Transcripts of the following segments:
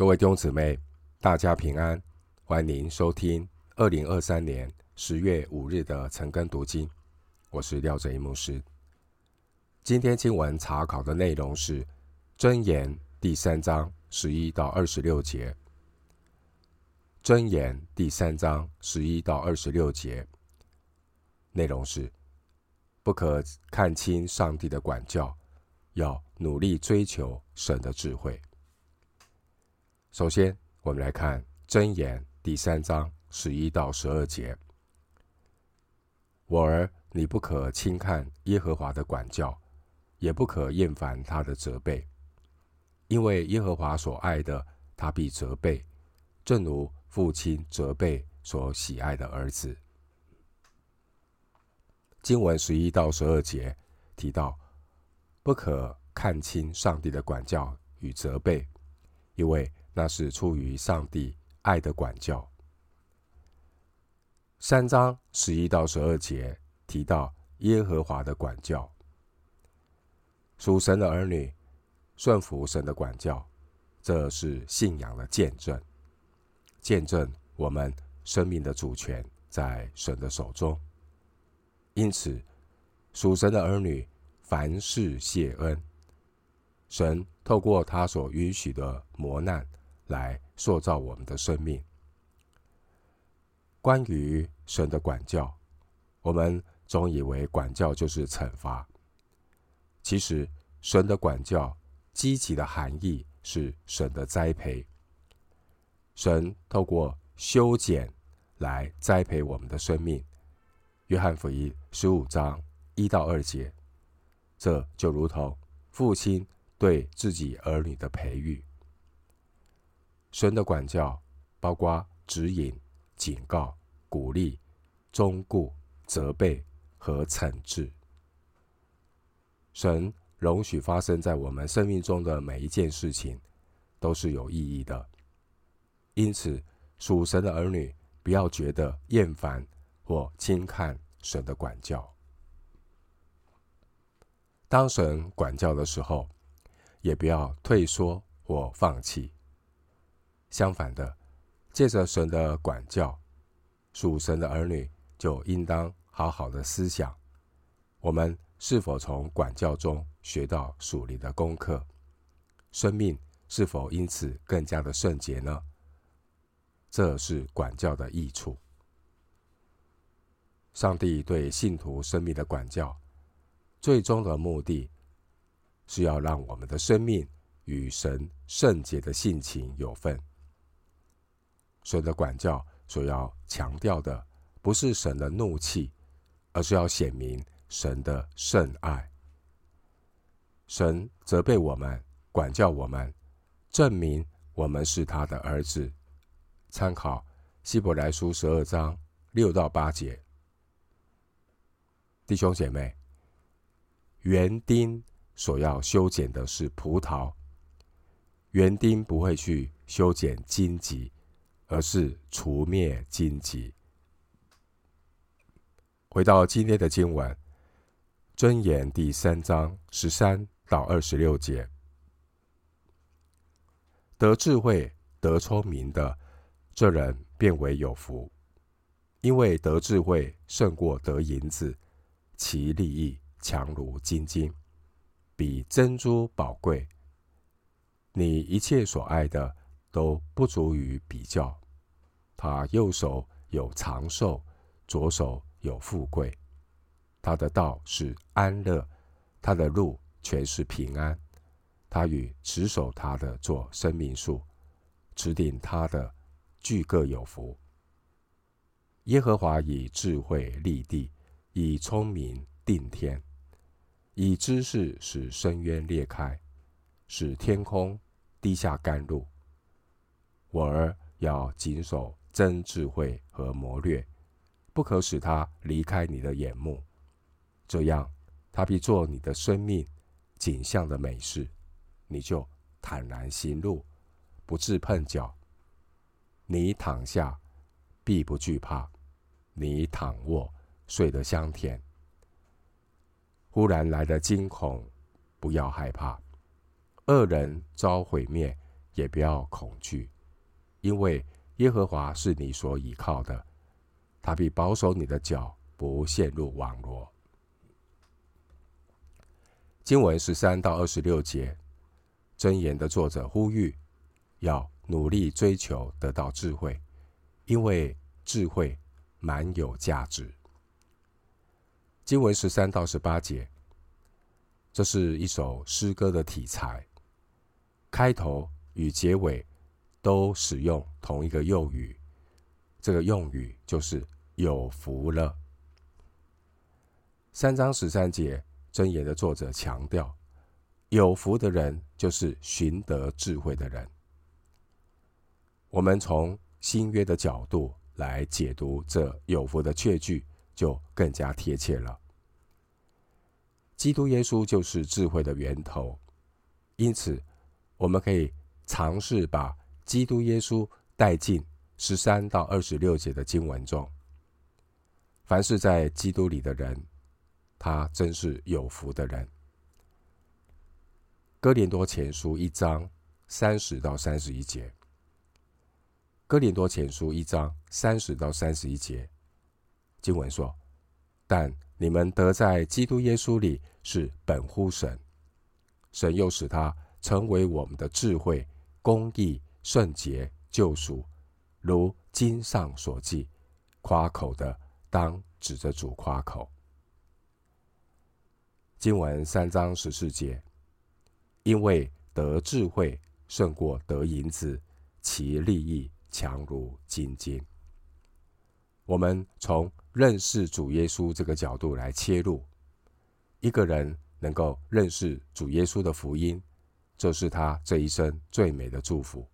各位弟兄姊妹，大家平安，欢迎收听二零二三年十月五日的晨更读经。我是廖哲一牧师。今天经文查考的内容是《箴言》第三章十一到二十六节，《箴言》第三章十一到二十六节内容是：不可看轻上帝的管教，要努力追求神的智慧。首先，我们来看《箴言》第三章十一到十二节：“我儿，你不可轻看耶和华的管教，也不可厌烦他的责备，因为耶和华所爱的，他必责备，正如父亲责备所喜爱的儿子。”经文十一到十二节提到，不可看清上帝的管教与责备，因为那是出于上帝爱的管教。三章十一到十二节提到耶和华的管教，属神的儿女顺服神的管教，这是信仰的见证，见证我们生命的主权在神的手中。因此，属神的儿女凡事谢恩，神透过他所允许的磨难。来塑造我们的生命。关于神的管教，我们总以为管教就是惩罚。其实，神的管教积极的含义是神的栽培。神透过修剪来栽培我们的生命。约翰福音十五章一到二节，这就如同父亲对自己儿女的培育。神的管教包括指引、警告、鼓励、忠固、责备和惩治。神容许发生在我们生命中的每一件事情，都是有意义的。因此，属神的儿女不要觉得厌烦或轻看神的管教。当神管教的时候，也不要退缩或放弃。相反的，借着神的管教，属神的儿女就应当好好的思想：我们是否从管教中学到属灵的功课？生命是否因此更加的圣洁呢？这是管教的益处。上帝对信徒生命的管教，最终的目的是要让我们的生命与神圣洁的性情有份。神的管教所要强调的，不是神的怒气，而是要显明神的圣爱。神责备我们，管教我们，证明我们是他的儿子。参考希伯来书十二章六到八节。弟兄姐妹，园丁所要修剪的是葡萄，园丁不会去修剪荆棘。而是除灭荆棘。回到今天的经文，《箴言》第三章十三到二十六节：得智慧、得聪明的，这人便为有福，因为得智慧胜过得银子，其利益强如金金，比珍珠宝贵。你一切所爱的，都不足于比较。他右手有长寿，左手有富贵。他的道是安乐，他的路全是平安。他与持守他的作生命树，持定他的俱各有福。耶和华以智慧立地，以聪明定天，以知识使深渊裂开，使天空滴下甘露。我儿要谨守。真智慧和谋略，不可使他离开你的眼目。这样，他必做你的生命景象的美事，你就坦然行路，不致碰脚。你躺下，必不惧怕；你躺卧，睡得香甜。忽然来的惊恐，不要害怕；恶人遭毁灭，也不要恐惧，因为耶和华是你所倚靠的，他必保守你的脚不陷入网罗。经文十三到二十六节，箴言的作者呼吁要努力追求得到智慧，因为智慧蛮有价值。经文十三到十八节，这是一首诗歌的题材，开头与结尾都使用同一个用语，这个用语就是“有福了”。三章十三节，箴言的作者强调，有福的人就是寻得智慧的人。我们从新约的角度来解读这有福的确据，就更加贴切了。基督耶稣就是智慧的源头，因此我们可以尝试把基督耶稣带进十三到二十六节的经文中。凡是在基督里的人，他真是有福的人。哥林多前书一章三十到三十一节，哥林多前书一章三十到三十一节经文说：“但你们得在基督耶稣里。”是本乎神，神又使他成为我们的智慧、公义、圣洁、救赎。如经上所记，夸口的当指着主夸口。经文三章十四节，因为得智慧胜过得银子，其利益强如金金。我们从认识主耶稣这个角度来切入。一个人能够认识主耶稣的福音，这是他这一生最美的祝福。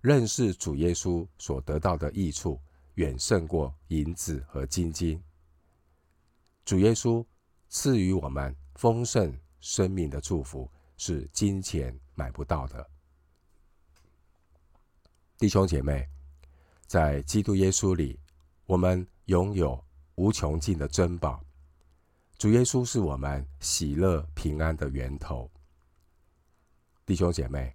认识主耶稣所得到的益处，远胜过银子和金金。主耶稣赐予我们丰盛生命的祝福，是金钱买不到的。弟兄姐妹，在基督耶稣里，我们拥有无穷尽的珍宝。主耶稣是我们喜乐平安的源头，弟兄姐妹，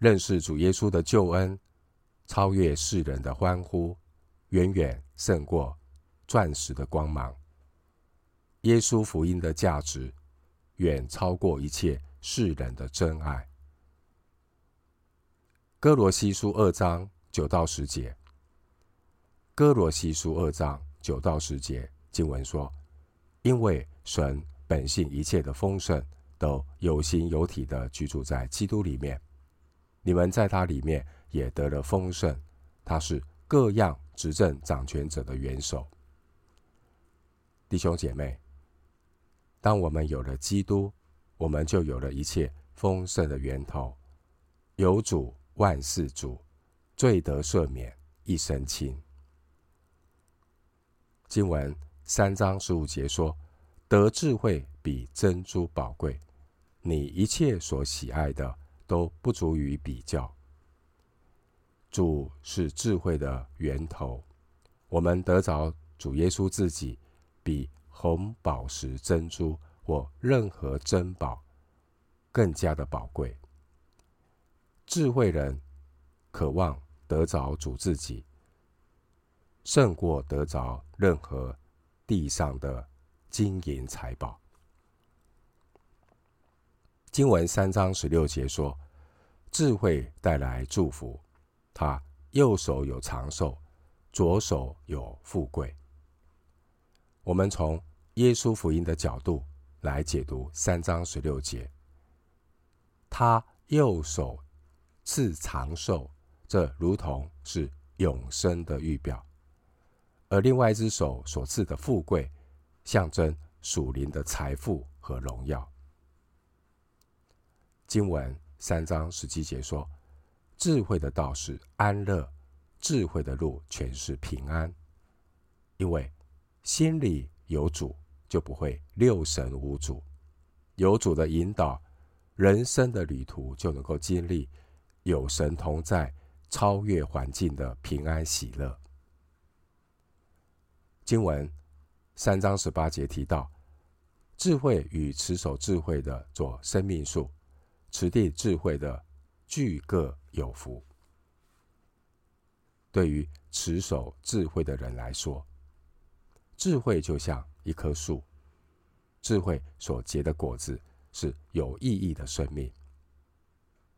认识主耶稣的救恩，超越世人的欢呼，远远胜过钻石的光芒。耶稣福音的价值，远超过一切世人的真爱。哥罗西书二章九到十节，哥罗西书二章九到十节经文说。因为神本性一切的丰盛，都有形有体的居住在基督里面，你们在他里面也得了丰盛。他是各样执政掌权者的元首。弟兄姐妹，当我们有了基督，我们就有了一切丰盛的源头。有主万事主，罪得赦免一身轻。经文。三章十五节说：“得智慧比珍珠宝贵，你一切所喜爱的都不足以比较。主是智慧的源头，我们得着主耶稣自己，比红宝石、珍珠或任何珍宝更加的宝贵。智慧人渴望得着主自己，胜过得着任何。”地上的金银财宝。经文三章十六节说：“智慧带来祝福，他右手有长寿，左手有富贵。”我们从耶稣福音的角度来解读三章十六节，他右手赐长寿，这如同是永生的预表。而另外一只手所赐的富贵，象征属灵的财富和荣耀。经文三章十七节说：“智慧的道是安乐，智慧的路全是平安。因为心里有主，就不会六神无主。有主的引导，人生的旅途就能够经历有神同在、超越环境的平安喜乐。”经文三章十八节提到，智慧与持守智慧的做生命树，持地智慧的巨各有福。对于持守智慧的人来说，智慧就像一棵树，智慧所结的果子是有意义的生命。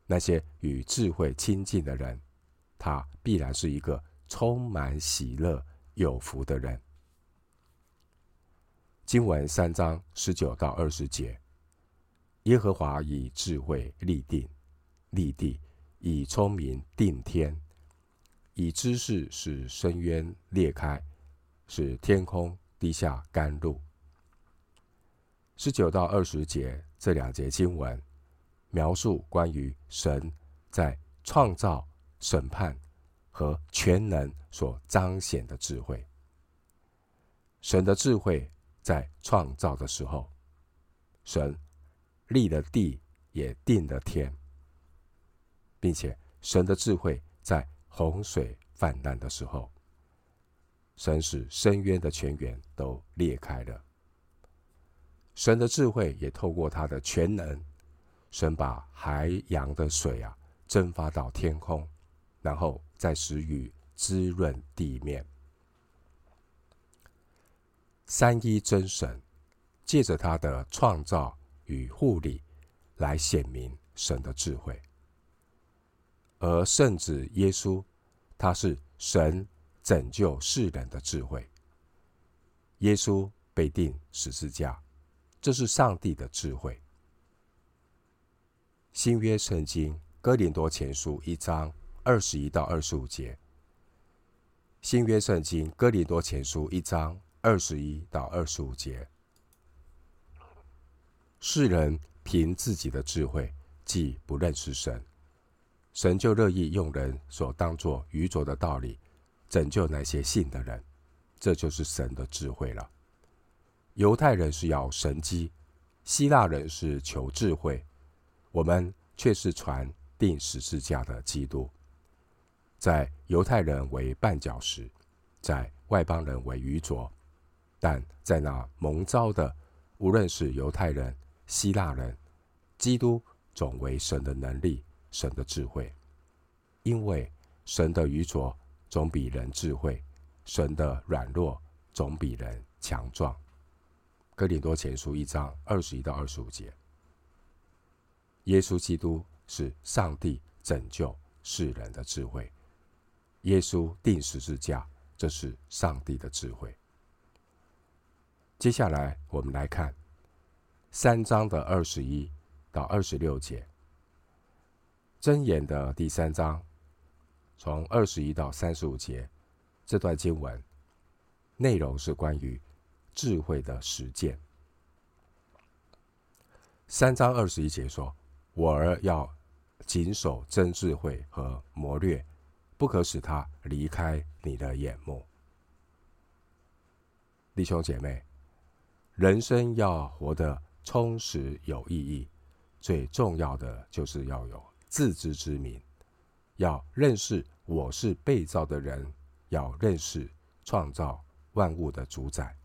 那些与智慧亲近的人，他必然是一个充满喜乐、有福的人。经文三章十九到二十节，耶和华以智慧立定立地，以聪明定天，以知识使深渊裂开，使天空滴下甘露。十九到二十节这两节经文。描述关于神在创造、审判和全能所彰显的智慧。神的智慧在创造的时候，神立了地，也定了天，并且神的智慧在洪水泛滥的时候，神使深渊的泉源都裂开了。神的智慧也透过他的全能。神把海洋的水啊蒸发到天空，然后再使雨滋润地面。三一真神借着他的创造与护理来显明神的智慧，而圣子耶稣，他是神拯救世人的智慧。耶稣被钉十字架，这是上帝的智慧。新约圣经哥林多前书一章二十一到二十五节。新约圣经哥林多前书一章二十一到二十五节。世人凭自己的智慧，既不认识神，神就乐意用人所当作愚拙的道理，拯救那些信的人。这就是神的智慧了。犹太人是要神机，希腊人是求智慧。我们却是传钉十字架的基督，在犹太人为绊脚石，在外邦人为愚拙，但在那蒙召的，无论是犹太人、希腊人，基督总为神的能力、神的智慧，因为神的愚拙总比人智慧，神的软弱总比人强壮。哥林多前书一章二十一到二十五节。耶稣基督是上帝拯救世人的智慧。耶稣钉十字架，这是上帝的智慧。接下来，我们来看三章的二十一到二十六节。箴言的第三章，从二十一到三十五节，这段经文内容是关于智慧的实践。三章二十一节说。我儿要谨守真智慧和谋略，不可使他离开你的眼目。弟兄姐妹，人生要活得充实有意义，最重要的就是要有自知之明，要认识我是被造的人，要认识创造万物的主宰。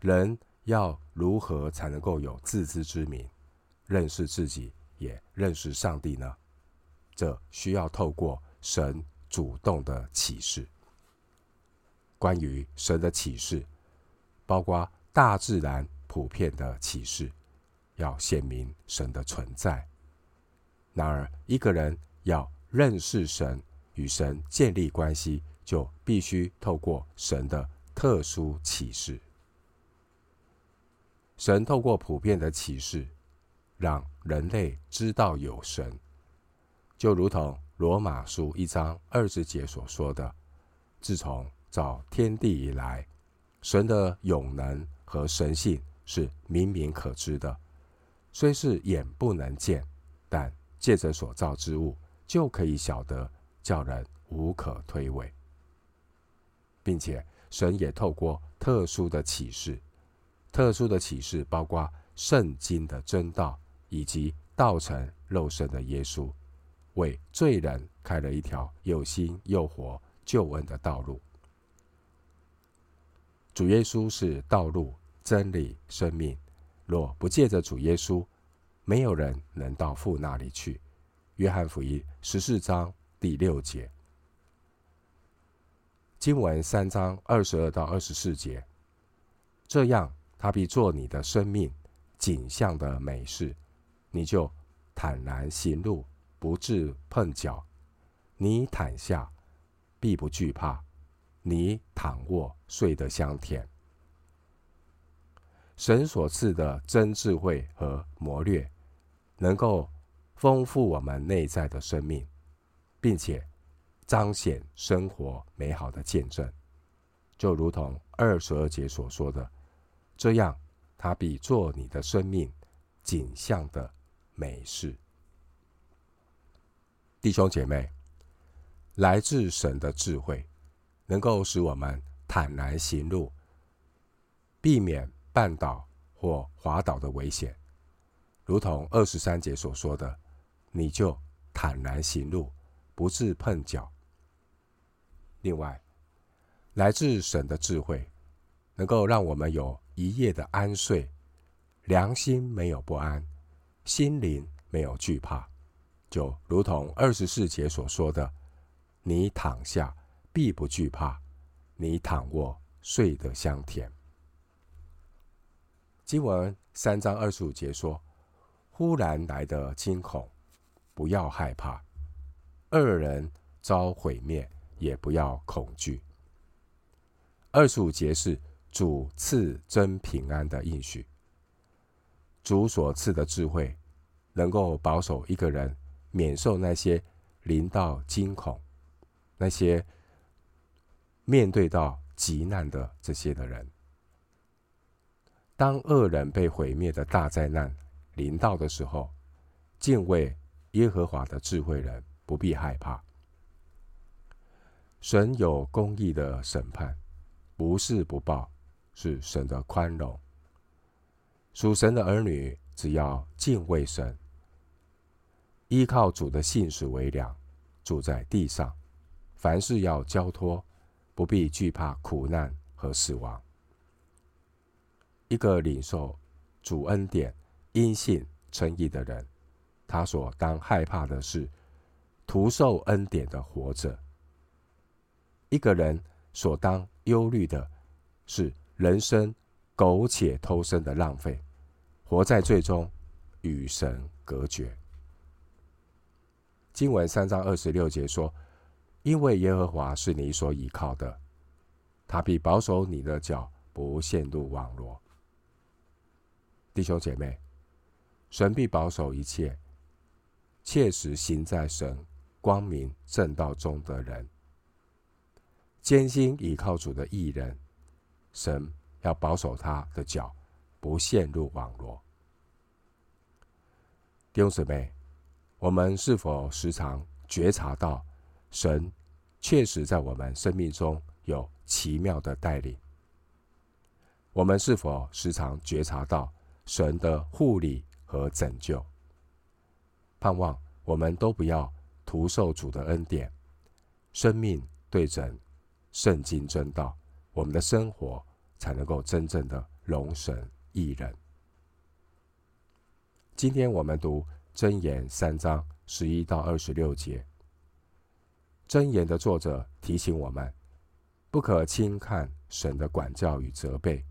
人要如何才能够有自知之明？认识自己，也认识上帝呢？这需要透过神主动的启示。关于神的启示，包括大自然普遍的启示，要显明神的存在。然而，一个人要认识神，与神建立关系，就必须透过神的特殊启示。神透过普遍的启示。让人类知道有神，就如同罗马书一章二十节所说的：“自从造天地以来，神的永能和神性是明明可知的，虽是眼不能见，但借着所造之物就可以晓得，叫人无可推诿。并且神也透过特殊的启示，特殊的启示包括圣经的真道。”以及道成肉身的耶稣，为罪人开了一条又新又活救恩的道路。主耶稣是道路、真理、生命。若不借着主耶稣，没有人能到父那里去，约翰福音十四章第六节。经文三章二十二到二十四节，这样他必做你的生命景象的美事，你就坦然行路，不致碰脚；你躺下，必不惧怕；你躺卧，睡得香甜。神所赐的真智慧和谋略，能够丰富我们内在的生命，并且彰显生活美好的见证，就如同二十二节所说的，这样他比做你的生命景象的美事。弟兄姐妹，来自神的智慧，能够使我们坦然行路，避免绊倒或滑倒的危险，如同二十三节所说的，你就坦然行路，不致碰脚。另外，来自神的智慧，能够让我们有一夜的安睡，良心没有不安，心灵没有惧怕，就如同二十四节所说的，你躺下必不惧怕，你躺卧睡得香甜。经文三章二十五节说：“忽然来的惊恐，不要害怕；恶人遭毁灭，也不要恐惧。”二十五节是主赐真平安的应许。主所赐的智慧，能够保守一个人免受那些临到惊恐、那些面对到急难的这些的人。当恶人被毁灭的大灾难临到的时候，敬畏耶和华的智慧人不必害怕。神有公义的审判，不是不报，是神的宽容。属神的儿女只要敬畏神，依靠主的信实为粮，住在地上，凡事要交托，不必惧怕苦难和死亡。一个领受主恩典、因信称义的人，他所当害怕的是徒受恩典的活着。一个人所当忧虑的是人生苟且偷生的浪费，活在最终与神隔绝。经文三章二十六节说：“因为耶和华是你所倚靠的，他必保守你的脚，不陷入网罗。”弟兄姐妹，神必保守一切切实行在神光明正道中的人，艰辛倚靠主的义人，神要保守他的脚不陷入网罗。弟兄姊妹，我们是否时常觉察到神确实在我们生命中有奇妙的带领？我们是否时常觉察到？神的护理和拯救，盼望我们都不要徒受主的恩典，生命对准圣经真道，我们的生活才能够真正的荣神益人。今天我们读箴言三章十一到二十六节，箴言的作者提醒我们，不可轻看神的管教与责备。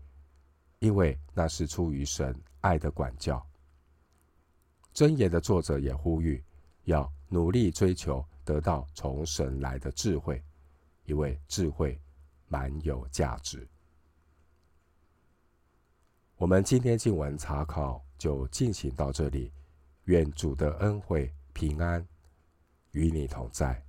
因为那是出于神爱的管教。箴言的作者也呼吁，要努力追求得到从神来的智慧，因为智慧满有价值。我们今天经文查考就进行到这里，愿主的恩惠平安与你同在。